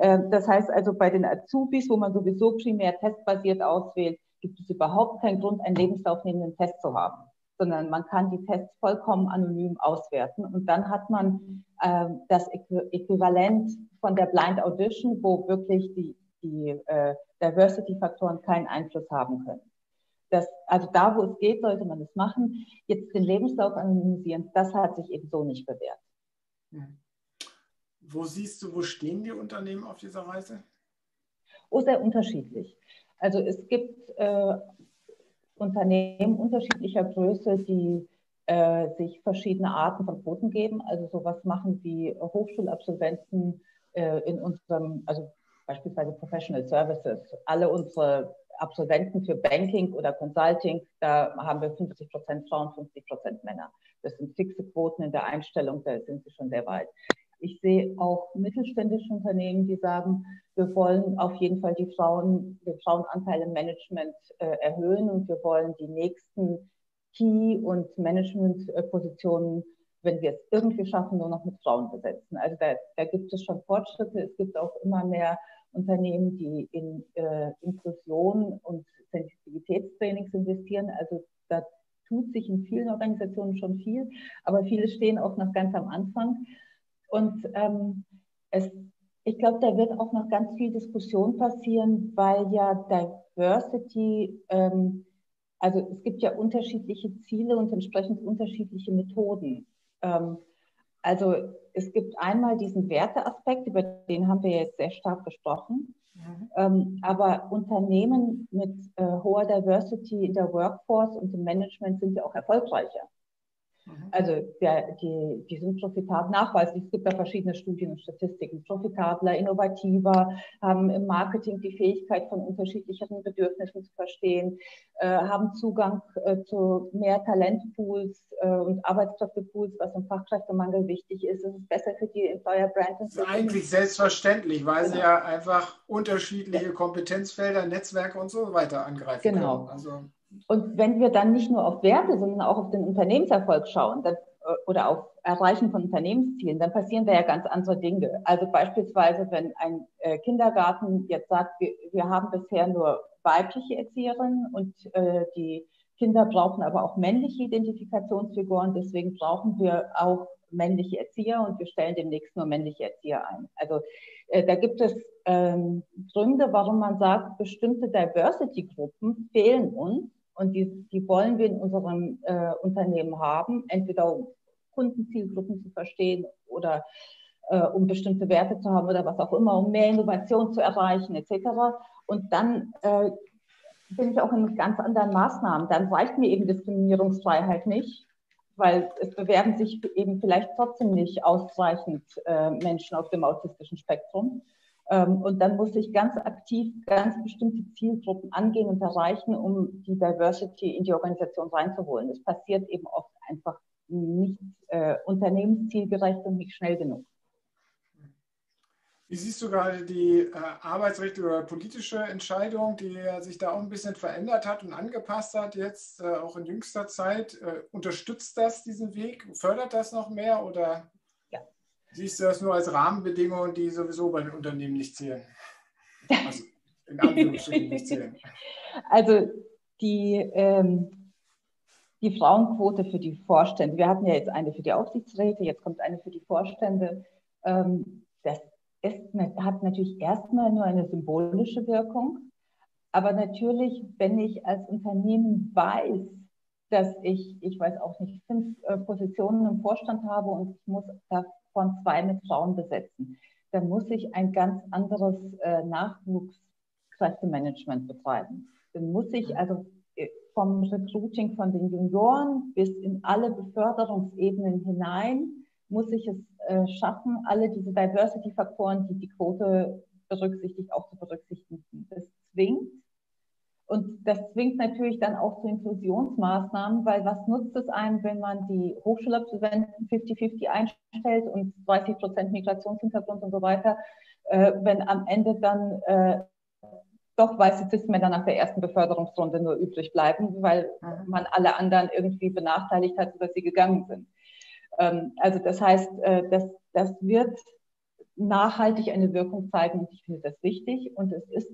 [SPEAKER 3] Ähm, das heißt also bei den Azubis, wo man sowieso primär testbasiert auswählt, gibt es überhaupt keinen Grund, einen lebenslaufnehmenden Test zu haben sondern man kann die Tests vollkommen anonym auswerten. Und dann hat man äh, das Äquivalent von der Blind Audition, wo wirklich die, die äh, Diversity-Faktoren keinen Einfluss haben können. Das, also da, wo es geht, sollte man es machen. Jetzt den Lebenslauf anonymisieren, das hat sich eben so nicht bewährt.
[SPEAKER 2] Hm. Wo siehst du, wo stehen die Unternehmen auf dieser Reise?
[SPEAKER 3] Oh, sehr unterschiedlich. Also es gibt äh, Unternehmen unterschiedlicher Größe, die äh, sich verschiedene Arten von Quoten geben. Also sowas machen wie Hochschulabsolventen äh, in unserem, also beispielsweise Professional Services. Alle unsere Absolventen für Banking oder Consulting, da haben wir 50 Prozent Frauen, 50 Prozent Männer. Das sind fixe Quoten in der Einstellung, da sind sie schon sehr weit. Ich sehe auch mittelständische Unternehmen, die sagen, wir wollen auf jeden Fall die Frauen, den Frauenanteil im Management äh, erhöhen und wir wollen die nächsten Key- und Managementpositionen, wenn wir es irgendwie schaffen, nur noch mit Frauen besetzen. Also da, da gibt es schon Fortschritte. Es gibt auch immer mehr Unternehmen, die in äh, Inklusion und Sensitivitätstrainings investieren. Also da tut sich in vielen Organisationen schon viel, aber viele stehen auch noch ganz am Anfang. Und ähm, es, ich glaube, da wird auch noch ganz viel Diskussion passieren, weil ja Diversity, ähm, also es gibt ja unterschiedliche Ziele und entsprechend unterschiedliche Methoden. Ähm, also es gibt einmal diesen Werteaspekt, über den haben wir jetzt sehr stark gesprochen. Mhm. Ähm, aber Unternehmen mit äh, hoher Diversity in der Workforce und im Management sind ja auch erfolgreicher. Mhm. Also der, die, die sind profitabel nachweislich. Es gibt da verschiedene Studien und Statistiken. Profitabler, innovativer, haben im Marketing die Fähigkeit von unterschiedlicheren Bedürfnissen zu verstehen, äh, haben Zugang äh, zu mehr Talentpools äh, und Arbeitskräftepools, was im Fachkräftemangel wichtig ist. Es ist besser für die Employer Brand.
[SPEAKER 2] Das ist eigentlich selbstverständlich, weil genau. sie ja einfach unterschiedliche Kompetenzfelder, Netzwerke und so weiter angreifen
[SPEAKER 3] genau. können. Also und wenn wir dann nicht nur auf Werte, sondern auch auf den Unternehmenserfolg schauen dann, äh, oder auf Erreichen von Unternehmenszielen, dann passieren da ja ganz andere Dinge. Also beispielsweise, wenn ein äh, Kindergarten jetzt sagt, wir, wir haben bisher nur weibliche Erzieherinnen und äh, die Kinder brauchen aber auch männliche Identifikationsfiguren, deswegen brauchen wir auch männliche Erzieher und wir stellen demnächst nur männliche Erzieher ein. Also äh, da gibt es ähm, Gründe, warum man sagt, bestimmte Diversity-Gruppen fehlen uns und die, die wollen wir in unserem äh, Unternehmen haben, entweder um Kundenzielgruppen zu verstehen oder äh, um bestimmte Werte zu haben oder was auch immer, um mehr Innovation zu erreichen etc. Und dann äh, bin ich auch in ganz anderen Maßnahmen. Dann reicht mir eben Diskriminierungsfreiheit nicht, weil es bewerben sich eben vielleicht trotzdem nicht ausreichend äh, Menschen auf dem autistischen Spektrum. Ähm, und dann muss ich ganz aktiv ganz bestimmte Zielgruppen angehen und erreichen, um die Diversity in die Organisation reinzuholen. Das passiert eben oft einfach nicht äh, unternehmenszielgerecht und nicht schnell genug.
[SPEAKER 2] Wie siehst du gerade die äh, arbeitsrechtliche oder politische Entscheidung, die sich da auch ein bisschen verändert hat und angepasst hat, jetzt äh, auch in jüngster Zeit? Äh, unterstützt das diesen Weg? Fördert das noch mehr oder Siehst du das nur als Rahmenbedingungen, die sowieso bei den Unternehmen nicht zählen? Also in
[SPEAKER 3] Anführungsstrichen nicht zählen. Also die, ähm, die Frauenquote für die Vorstände. Wir hatten ja jetzt eine für die Aufsichtsräte, jetzt kommt eine für die Vorstände. Ähm, das ist, hat natürlich erstmal nur eine symbolische Wirkung. Aber natürlich, wenn ich als Unternehmen weiß, dass ich, ich weiß auch nicht, fünf äh, Positionen im Vorstand habe und ich muss davon zwei mit Frauen besetzen, dann muss ich ein ganz anderes äh, Nachwuchskräftemanagement betreiben. Dann muss ich also äh, vom Recruiting von den Junioren bis in alle Beförderungsebenen hinein, muss ich es äh, schaffen, alle diese Diversity-Faktoren, die die Quote berücksichtigt, auch zu berücksichtigen. Das zwingt und das zwingt natürlich dann auch zu Inklusionsmaßnahmen, weil was nutzt es einem, wenn man die Hochschulabsolventen 50-50 einstellt und 30 Prozent Migrationshintergrund und so weiter, äh, wenn am Ende dann äh, doch weiße Cis-Männer nach der ersten Beförderungsrunde nur übrig bleiben, weil man alle anderen irgendwie benachteiligt hat, dass sie gegangen sind. Ähm, also das heißt, äh, das, das wird nachhaltig eine Wirkung zeigen und ich finde das wichtig und es ist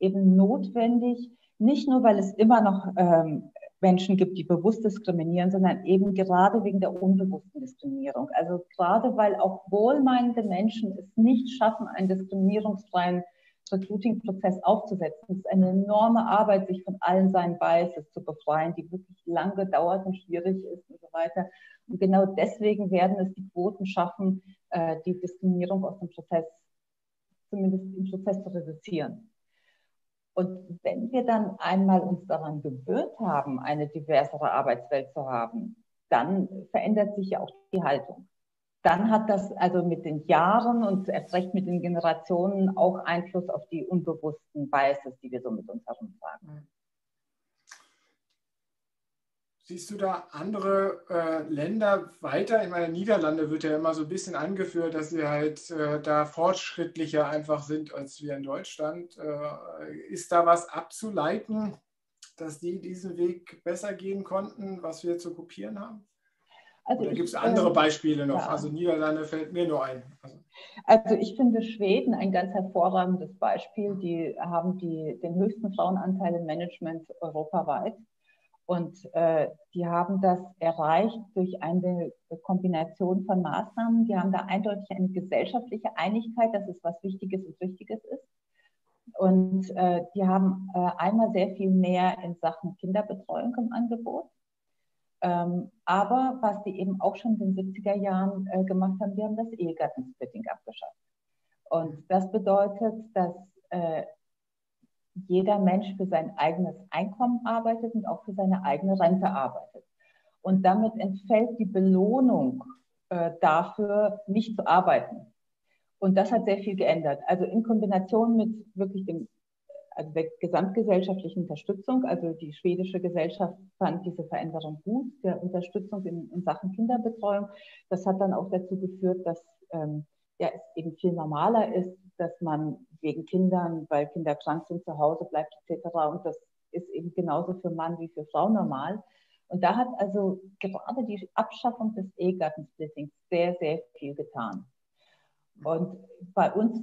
[SPEAKER 3] eben notwendig, nicht nur, weil es immer noch ähm, Menschen gibt, die bewusst diskriminieren, sondern eben gerade wegen der unbewussten Diskriminierung. Also gerade weil auch wohlmeinende Menschen es nicht schaffen, einen diskriminierungsfreien Recruiting-Prozess aufzusetzen. Es ist eine enorme Arbeit, sich von allen seinen Biases zu befreien, die wirklich lange dauert und schwierig ist und so weiter. Und genau deswegen werden es die Quoten schaffen, äh, die Diskriminierung aus dem Prozess, zumindest im Prozess zu reduzieren. Und wenn wir dann einmal uns daran gewöhnt haben, eine diversere Arbeitswelt zu haben, dann verändert sich ja auch die Haltung. Dann hat das also mit den Jahren und erst recht mit den Generationen auch Einfluss auf die unbewussten Biases, die wir so mit uns herumtragen.
[SPEAKER 2] Siehst du da andere äh, Länder weiter? Ich meine, Niederlande wird ja immer so ein bisschen angeführt, dass sie halt äh, da fortschrittlicher einfach sind als wir in Deutschland. Äh, ist da was abzuleiten, dass die diesen Weg besser gehen konnten, was wir zu kopieren haben? Also Oder gibt es andere Beispiele noch? Ja. Also Niederlande fällt mir nur ein.
[SPEAKER 3] Also. also. ich finde Schweden ein ganz hervorragendes Beispiel. Die haben die, den höchsten Frauenanteil im Management europaweit. Und äh, die haben das erreicht durch eine Kombination von Maßnahmen. Die haben da eindeutig eine gesellschaftliche Einigkeit, dass es was Wichtiges und Wichtiges ist. Und äh, die haben äh, einmal sehr viel mehr in Sachen Kinderbetreuung im Angebot. Ähm, aber was die eben auch schon in den 70er Jahren äh, gemacht haben, die haben das Ehegattensplitting abgeschafft. Und das bedeutet, dass äh, jeder Mensch für sein eigenes Einkommen arbeitet und auch für seine eigene Rente arbeitet. Und damit entfällt die Belohnung äh, dafür, nicht zu arbeiten. Und das hat sehr viel geändert. Also in Kombination mit wirklich dem, also der gesamtgesellschaftlichen Unterstützung, also die schwedische Gesellschaft fand diese Veränderung gut, der Unterstützung in, in Sachen Kinderbetreuung. Das hat dann auch dazu geführt, dass ähm, ja, es eben viel normaler ist, dass man wegen Kindern, weil Kinder krank sind, zu Hause bleibt etc. Und das ist eben genauso für Mann wie für Frau normal. Und da hat also gerade die Abschaffung des Ehegattensplittings sehr, sehr viel getan. Und bei uns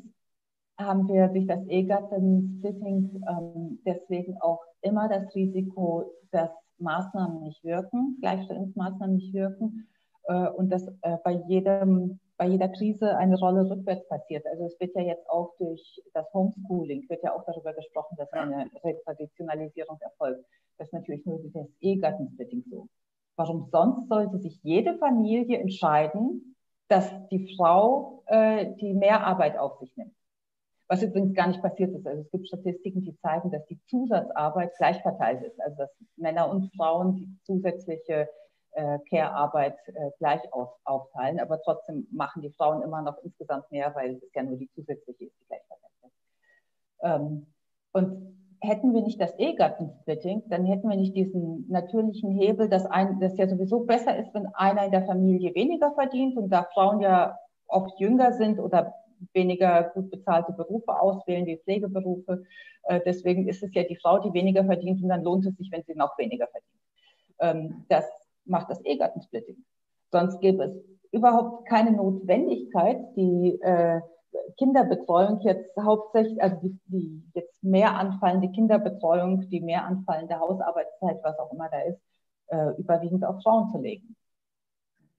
[SPEAKER 3] haben wir durch das Ehegattensplitting ähm, deswegen auch immer das Risiko, dass Maßnahmen nicht wirken, Gleichstellungsmaßnahmen nicht wirken äh, und dass äh, bei jedem bei jeder Krise eine Rolle rückwärts passiert. Also es wird ja jetzt auch durch das Homeschooling, wird ja auch darüber gesprochen, dass eine Retraditionalisierung erfolgt. Das ist natürlich nur das Ehegattensplitting so. Warum sonst sollte sich jede Familie entscheiden, dass die Frau äh, die Mehrarbeit auf sich nimmt? Was übrigens gar nicht passiert ist. Also es gibt Statistiken, die zeigen, dass die Zusatzarbeit gleich verteilt ist. Also dass Männer und Frauen die zusätzliche äh, Care-Arbeit äh, gleich auf, aufteilen, aber trotzdem machen die Frauen immer noch insgesamt mehr, weil es ja nur die zusätzliche ist, die gleich verteilt wird. Ähm, und hätten wir nicht das Ehegattensplitting, dann hätten wir nicht diesen natürlichen Hebel, dass ein, das ja sowieso besser ist, wenn einer in der Familie weniger verdient und da Frauen ja oft jünger sind oder weniger gut bezahlte Berufe auswählen, wie Pflegeberufe. Äh, deswegen ist es ja die Frau, die weniger verdient und dann lohnt es sich, wenn sie noch weniger verdient. Ähm, das macht das Ehegattensplitting. Sonst gäbe es überhaupt keine Notwendigkeit, die äh, Kinderbetreuung jetzt hauptsächlich, also die, die jetzt mehr anfallende Kinderbetreuung, die mehr anfallende Hausarbeitszeit, was auch immer da ist, äh, überwiegend auf Frauen zu legen.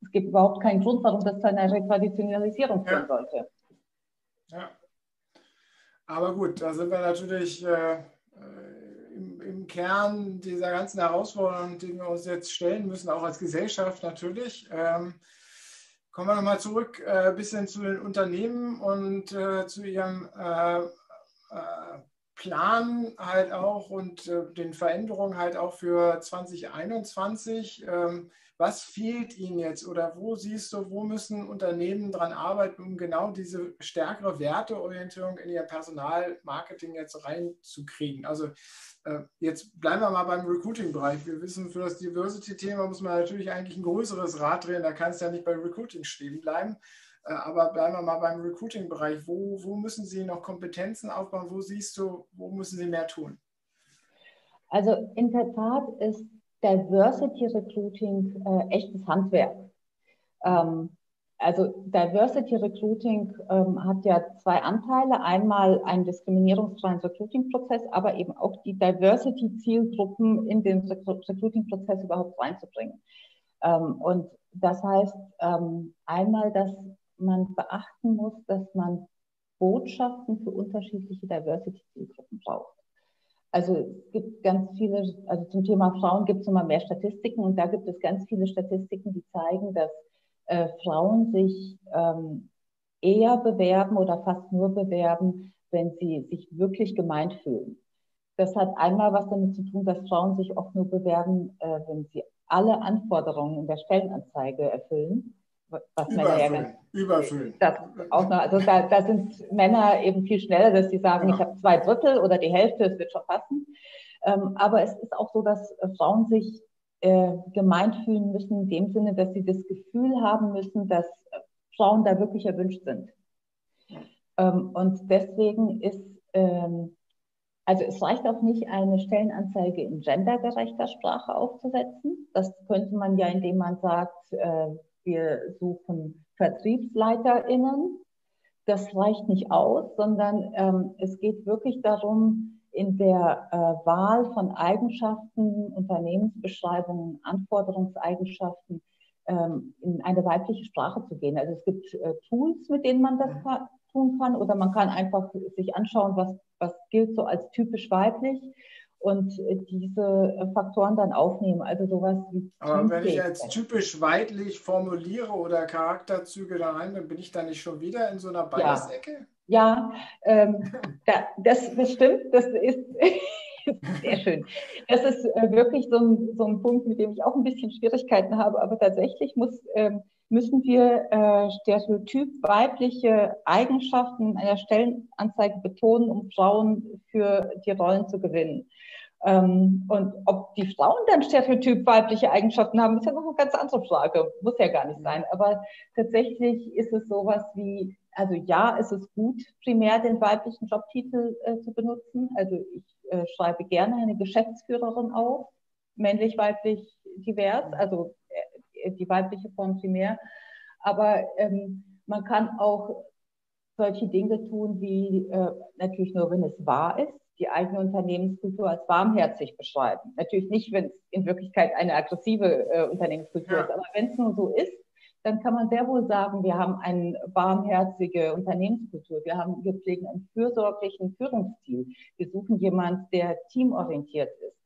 [SPEAKER 3] Es gibt überhaupt keinen Grund, warum das zu einer Retraditionalisierung führen ja. sollte.
[SPEAKER 2] Ja. Aber gut, da sind wir natürlich äh, äh, Kern dieser ganzen Herausforderungen, die wir uns jetzt stellen müssen, auch als Gesellschaft natürlich. Ähm, kommen wir nochmal zurück ein äh, bisschen zu den Unternehmen und äh, zu ihrem äh, äh, Plan halt auch und den Veränderungen halt auch für 2021. Ähm, was fehlt Ihnen jetzt oder wo siehst du, wo müssen Unternehmen dran arbeiten, um genau diese stärkere Werteorientierung in ihr Personalmarketing jetzt reinzukriegen? Also äh, jetzt bleiben wir mal beim Recruiting-Bereich. Wir wissen, für das Diversity-Thema muss man natürlich eigentlich ein größeres Rad drehen. Da kann es ja nicht bei Recruiting stehen bleiben. Äh, aber bleiben wir mal beim Recruiting-Bereich. Wo, wo müssen Sie noch Kompetenzen aufbauen? Wo siehst du, wo müssen Sie mehr tun?
[SPEAKER 3] Also in der Tat ist Diversity Recruiting äh, echtes Handwerk. Ähm, also Diversity Recruiting ähm, hat ja zwei Anteile. Einmal einen diskriminierungsfreien Recruiting-Prozess, aber eben auch die Diversity-Zielgruppen in den Recruiting-Prozess überhaupt reinzubringen. Ähm, und das heißt ähm, einmal, dass man beachten muss, dass man Botschaften für unterschiedliche Diversity-Zielgruppen braucht. Also es gibt ganz viele, also zum Thema Frauen gibt es immer mehr Statistiken und da gibt es ganz viele Statistiken, die zeigen, dass äh, Frauen sich ähm, eher bewerben oder fast nur bewerben, wenn sie sich wirklich gemeint fühlen. Das hat einmal was damit zu tun, dass Frauen sich oft nur bewerben, äh, wenn sie alle Anforderungen in der Stellenanzeige erfüllen
[SPEAKER 2] was Männer ja ganz.
[SPEAKER 3] Das auch noch, also da, da, sind Männer eben viel schneller, dass sie sagen, ja. ich habe zwei Drittel oder die Hälfte, es wird schon passen. Ähm, aber es ist auch so, dass äh, Frauen sich äh, gemeint fühlen müssen, in dem Sinne, dass sie das Gefühl haben müssen, dass äh, Frauen da wirklich erwünscht sind. Ähm, und deswegen ist, ähm, also es reicht auch nicht, eine Stellenanzeige in gendergerechter Sprache aufzusetzen. Das könnte man ja, indem man sagt, äh, wir suchen VertriebsleiterInnen. Das reicht nicht aus, sondern ähm, es geht wirklich darum, in der äh, Wahl von Eigenschaften, Unternehmensbeschreibungen, Anforderungseigenschaften ähm, in eine weibliche Sprache zu gehen. Also es gibt äh, Tools, mit denen man das kann, tun kann, oder man kann einfach sich anschauen, was, was gilt so als typisch weiblich und äh, diese äh, Faktoren dann aufnehmen. Also sowas wie.
[SPEAKER 2] Aber wenn ich jetzt typisch weidlich formuliere oder Charakterzüge da rein bin, bin ich da nicht schon wieder in so einer Bias-Ecke?
[SPEAKER 3] Ja, ja ähm, da, das, das stimmt. Das ist sehr schön. Das ist äh, wirklich so ein, so ein Punkt, mit dem ich auch ein bisschen Schwierigkeiten habe. Aber tatsächlich muss. Ähm, müssen wir äh, stereotyp weibliche Eigenschaften einer Stellenanzeige betonen, um Frauen für die Rollen zu gewinnen. Ähm, und ob die Frauen dann stereotyp weibliche Eigenschaften haben, ist ja noch eine ganz andere Frage. Muss ja gar nicht sein. Aber tatsächlich ist es sowas wie, also ja, es ist gut, primär den weiblichen Jobtitel äh, zu benutzen. Also ich äh, schreibe gerne eine Geschäftsführerin auf, männlich, weiblich, divers, also äh, die weibliche Form primär. Aber ähm, man kann auch solche Dinge tun, wie äh, natürlich nur, wenn es wahr ist die eigene Unternehmenskultur als warmherzig beschreiben. Natürlich nicht, wenn es in Wirklichkeit eine aggressive äh, Unternehmenskultur ja. ist, aber wenn es nur so ist, dann kann man sehr wohl sagen, wir haben eine warmherzige Unternehmenskultur. Wir haben, wir pflegen einen fürsorglichen Führungsstil. Wir suchen jemanden, der teamorientiert ist.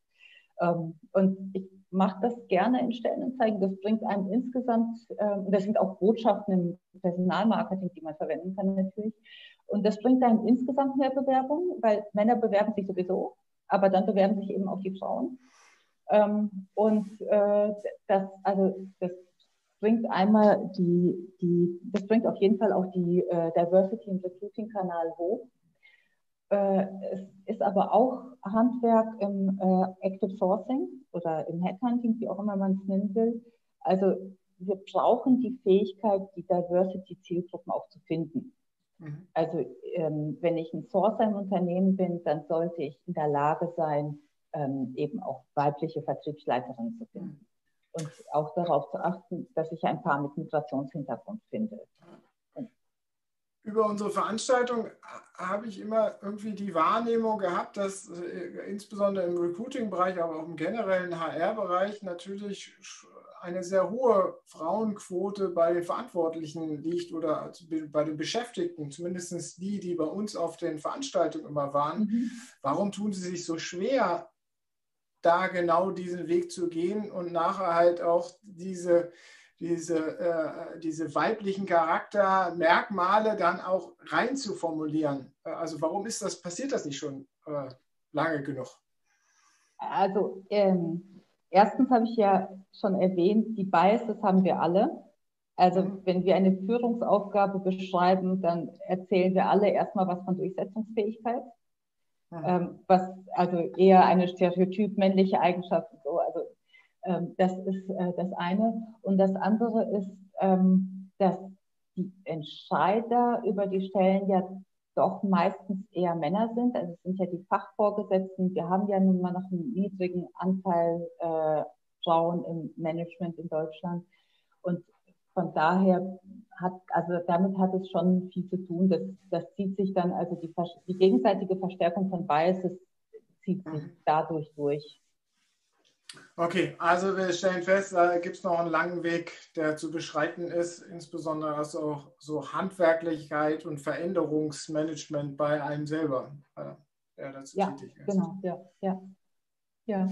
[SPEAKER 3] Ähm, und ich mache das gerne in Stellenanzeigen. Das bringt einem insgesamt, ähm, das sind auch Botschaften im Personalmarketing, die man verwenden kann natürlich. Und das bringt dann insgesamt mehr Bewerbungen, weil Männer bewerben sich sowieso, aber dann bewerben sich eben auch die Frauen. Ähm, und äh, das, also das bringt einmal die, die, das bringt auf jeden Fall auch die äh, Diversity im Recruiting-Kanal hoch. Äh, es ist aber auch Handwerk im äh, Active Sourcing oder im Headhunting, wie auch immer man es nennen will. Also wir brauchen die Fähigkeit, die Diversity-Zielgruppen auch zu finden. Mhm. Also ähm, wenn ich ein Sourcer im Unternehmen bin, dann sollte ich in der Lage sein, ähm, eben auch weibliche Vertriebsleiterinnen zu finden. Mhm. Und auch darauf zu achten, dass ich ein paar mit Migrationshintergrund finde.
[SPEAKER 2] über unsere Veranstaltung habe ich immer irgendwie die Wahrnehmung gehabt, dass äh, insbesondere im Recruiting-Bereich, aber auch im generellen HR-Bereich natürlich eine sehr hohe Frauenquote bei den Verantwortlichen liegt oder bei den Beschäftigten, zumindest die, die bei uns auf den Veranstaltungen immer waren. Mhm. Warum tun sie sich so schwer, da genau diesen Weg zu gehen und nachher halt auch diese diese, äh, diese weiblichen Charaktermerkmale dann auch rein zu formulieren. Also warum ist das, passiert das nicht schon äh, lange genug?
[SPEAKER 3] Also ähm, erstens habe ich ja schon erwähnt, die Biases haben wir alle. Also mhm. wenn wir eine Führungsaufgabe beschreiben, dann erzählen wir alle erstmal was von Durchsetzungsfähigkeit. Ähm, was also eher eine stereotyp männliche Eigenschaft so. Also ähm, das ist äh, das eine. Und das andere ist, ähm, dass die Entscheider über die Stellen ja doch meistens eher Männer sind. Also es sind ja die Fachvorgesetzten. Wir haben ja nun mal noch einen niedrigen Anteil äh, Frauen im Management in Deutschland. Und von daher hat, also damit hat es schon viel zu tun. Das, das zieht sich dann, also die, die gegenseitige Verstärkung von Biases zieht sich mhm. dadurch durch.
[SPEAKER 2] Okay, also wir stellen fest, da gibt es noch einen langen Weg, der zu beschreiten ist, insbesondere was auch so Handwerklichkeit und Veränderungsmanagement bei einem selber,
[SPEAKER 3] der dazu ja, tätig ist. Genau, ja, ja. ja.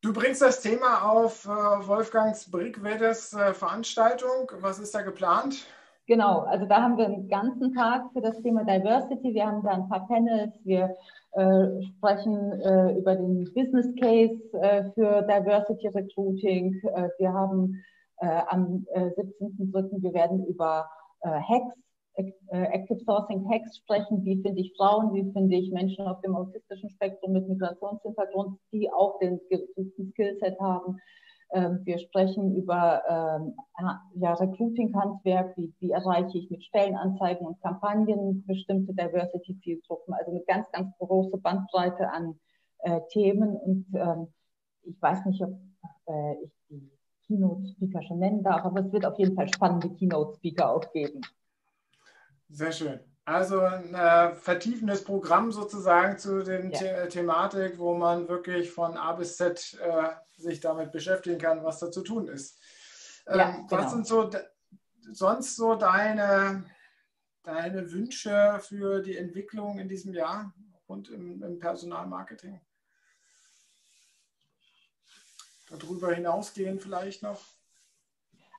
[SPEAKER 2] Du bringst das Thema auf äh, Wolfgangs Brickwedes äh, Veranstaltung. Was ist da geplant?
[SPEAKER 3] Genau, also da haben wir einen ganzen Tag für das Thema Diversity. Wir haben da ein paar Panels, wir äh, sprechen äh, über den Business Case äh, für Diversity Recruiting. Äh, wir haben äh, am 17.03. wir werden über Hacks, Active Sourcing Hacks sprechen. Wie finde ich Frauen? Wie finde ich Menschen auf dem autistischen Spektrum mit Migrationshintergrund, die auch den gesuchten Skillset haben? Ähm, wir sprechen über ähm, ja, Recruiting-Handwerk, wie, wie erreiche ich mit Stellenanzeigen und Kampagnen bestimmte Diversity-Zielgruppen, also eine ganz, ganz große Bandbreite an äh, Themen. Und ähm, ich weiß nicht, ob äh, ich die Keynote-Speaker schon nennen darf, aber es wird auf jeden Fall spannende Keynote-Speaker auch geben.
[SPEAKER 2] Sehr schön. Also ein äh, vertiefendes Programm sozusagen zu den ja. The Thematik, wo man wirklich von A bis Z äh, sich damit beschäftigen kann, was da zu tun ist. Ähm, ja, genau. Was sind so sonst so deine, deine Wünsche für die Entwicklung in diesem Jahr und im, im Personalmarketing? Darüber hinausgehen vielleicht noch?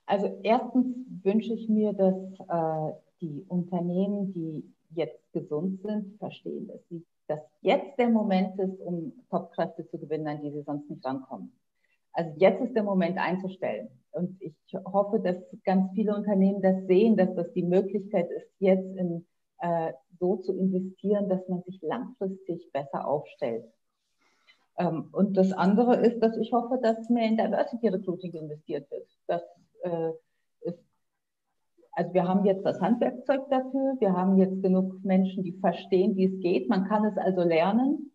[SPEAKER 3] Also erstens wünsche ich mir, dass äh, die Unternehmen, die jetzt gesund sind, verstehen, dass, sie, dass jetzt der Moment ist, um Topkräfte zu gewinnen, an die sie sonst nicht rankommen. Also jetzt ist der Moment einzustellen. Und ich hoffe, dass ganz viele Unternehmen das sehen, dass das die Möglichkeit ist, jetzt in, äh, so zu investieren, dass man sich langfristig besser aufstellt. Ähm, und das andere ist, dass ich hoffe, dass mehr in Diversity Recruiting investiert wird. Das äh, also wir haben jetzt das Handwerkzeug dafür, wir haben jetzt genug Menschen, die verstehen, wie es geht. Man kann es also lernen.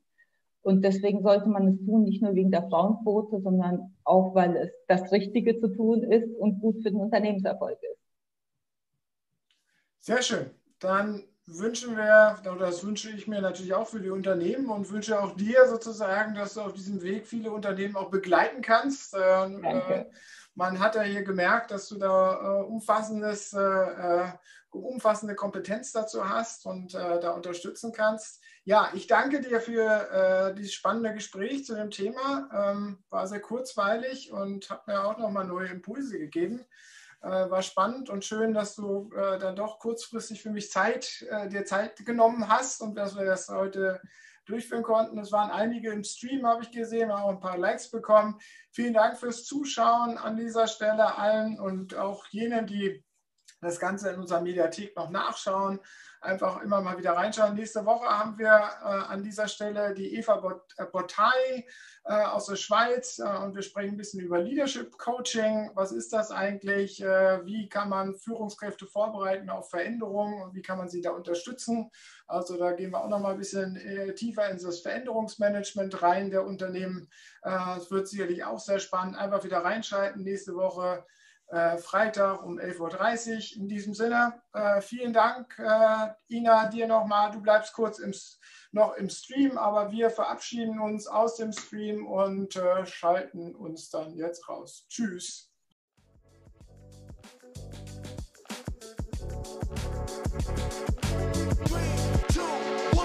[SPEAKER 3] Und deswegen sollte man es tun, nicht nur wegen der Frauenquote, sondern auch, weil es das Richtige zu tun ist und gut für den Unternehmenserfolg ist.
[SPEAKER 2] Sehr schön. Dann wünschen wir, oder das wünsche ich mir natürlich auch für die Unternehmen und wünsche auch dir sozusagen, dass du auf diesem Weg viele Unternehmen auch begleiten kannst. Äh, Danke. Man hat ja hier gemerkt, dass du da äh, umfassendes, äh, äh, umfassende Kompetenz dazu hast und äh, da unterstützen kannst. Ja, ich danke dir für äh, dieses spannende Gespräch zu dem Thema. Ähm, war sehr kurzweilig und hat mir auch nochmal neue Impulse gegeben. Äh, war spannend und schön, dass du dann doch kurzfristig für mich Zeit, dir Zeit genommen hast und dass wir das heute durchführen konnten. Es waren einige im Stream, habe ich gesehen, haben auch ein paar Likes bekommen. Vielen Dank fürs Zuschauen an dieser Stelle allen und auch jenen, die das Ganze in unserer Mediathek noch nachschauen. Einfach immer mal wieder reinschauen. Nächste Woche haben wir äh, an dieser Stelle die Eva Bottei äh, aus der Schweiz äh, und wir sprechen ein bisschen über Leadership Coaching. Was ist das eigentlich? Äh, wie kann man Führungskräfte vorbereiten auf Veränderungen und wie kann man sie da unterstützen? Also da gehen wir auch noch mal ein bisschen äh, tiefer in das Veränderungsmanagement rein der Unternehmen. Äh, es wird sicherlich auch sehr spannend. Einfach wieder reinschalten nächste Woche äh, Freitag um 11.30 Uhr. In diesem Sinne, äh, vielen Dank, äh, Ina, dir nochmal. Du bleibst kurz im, noch im Stream, aber wir verabschieden uns aus dem Stream und äh, schalten uns dann jetzt raus. Tschüss.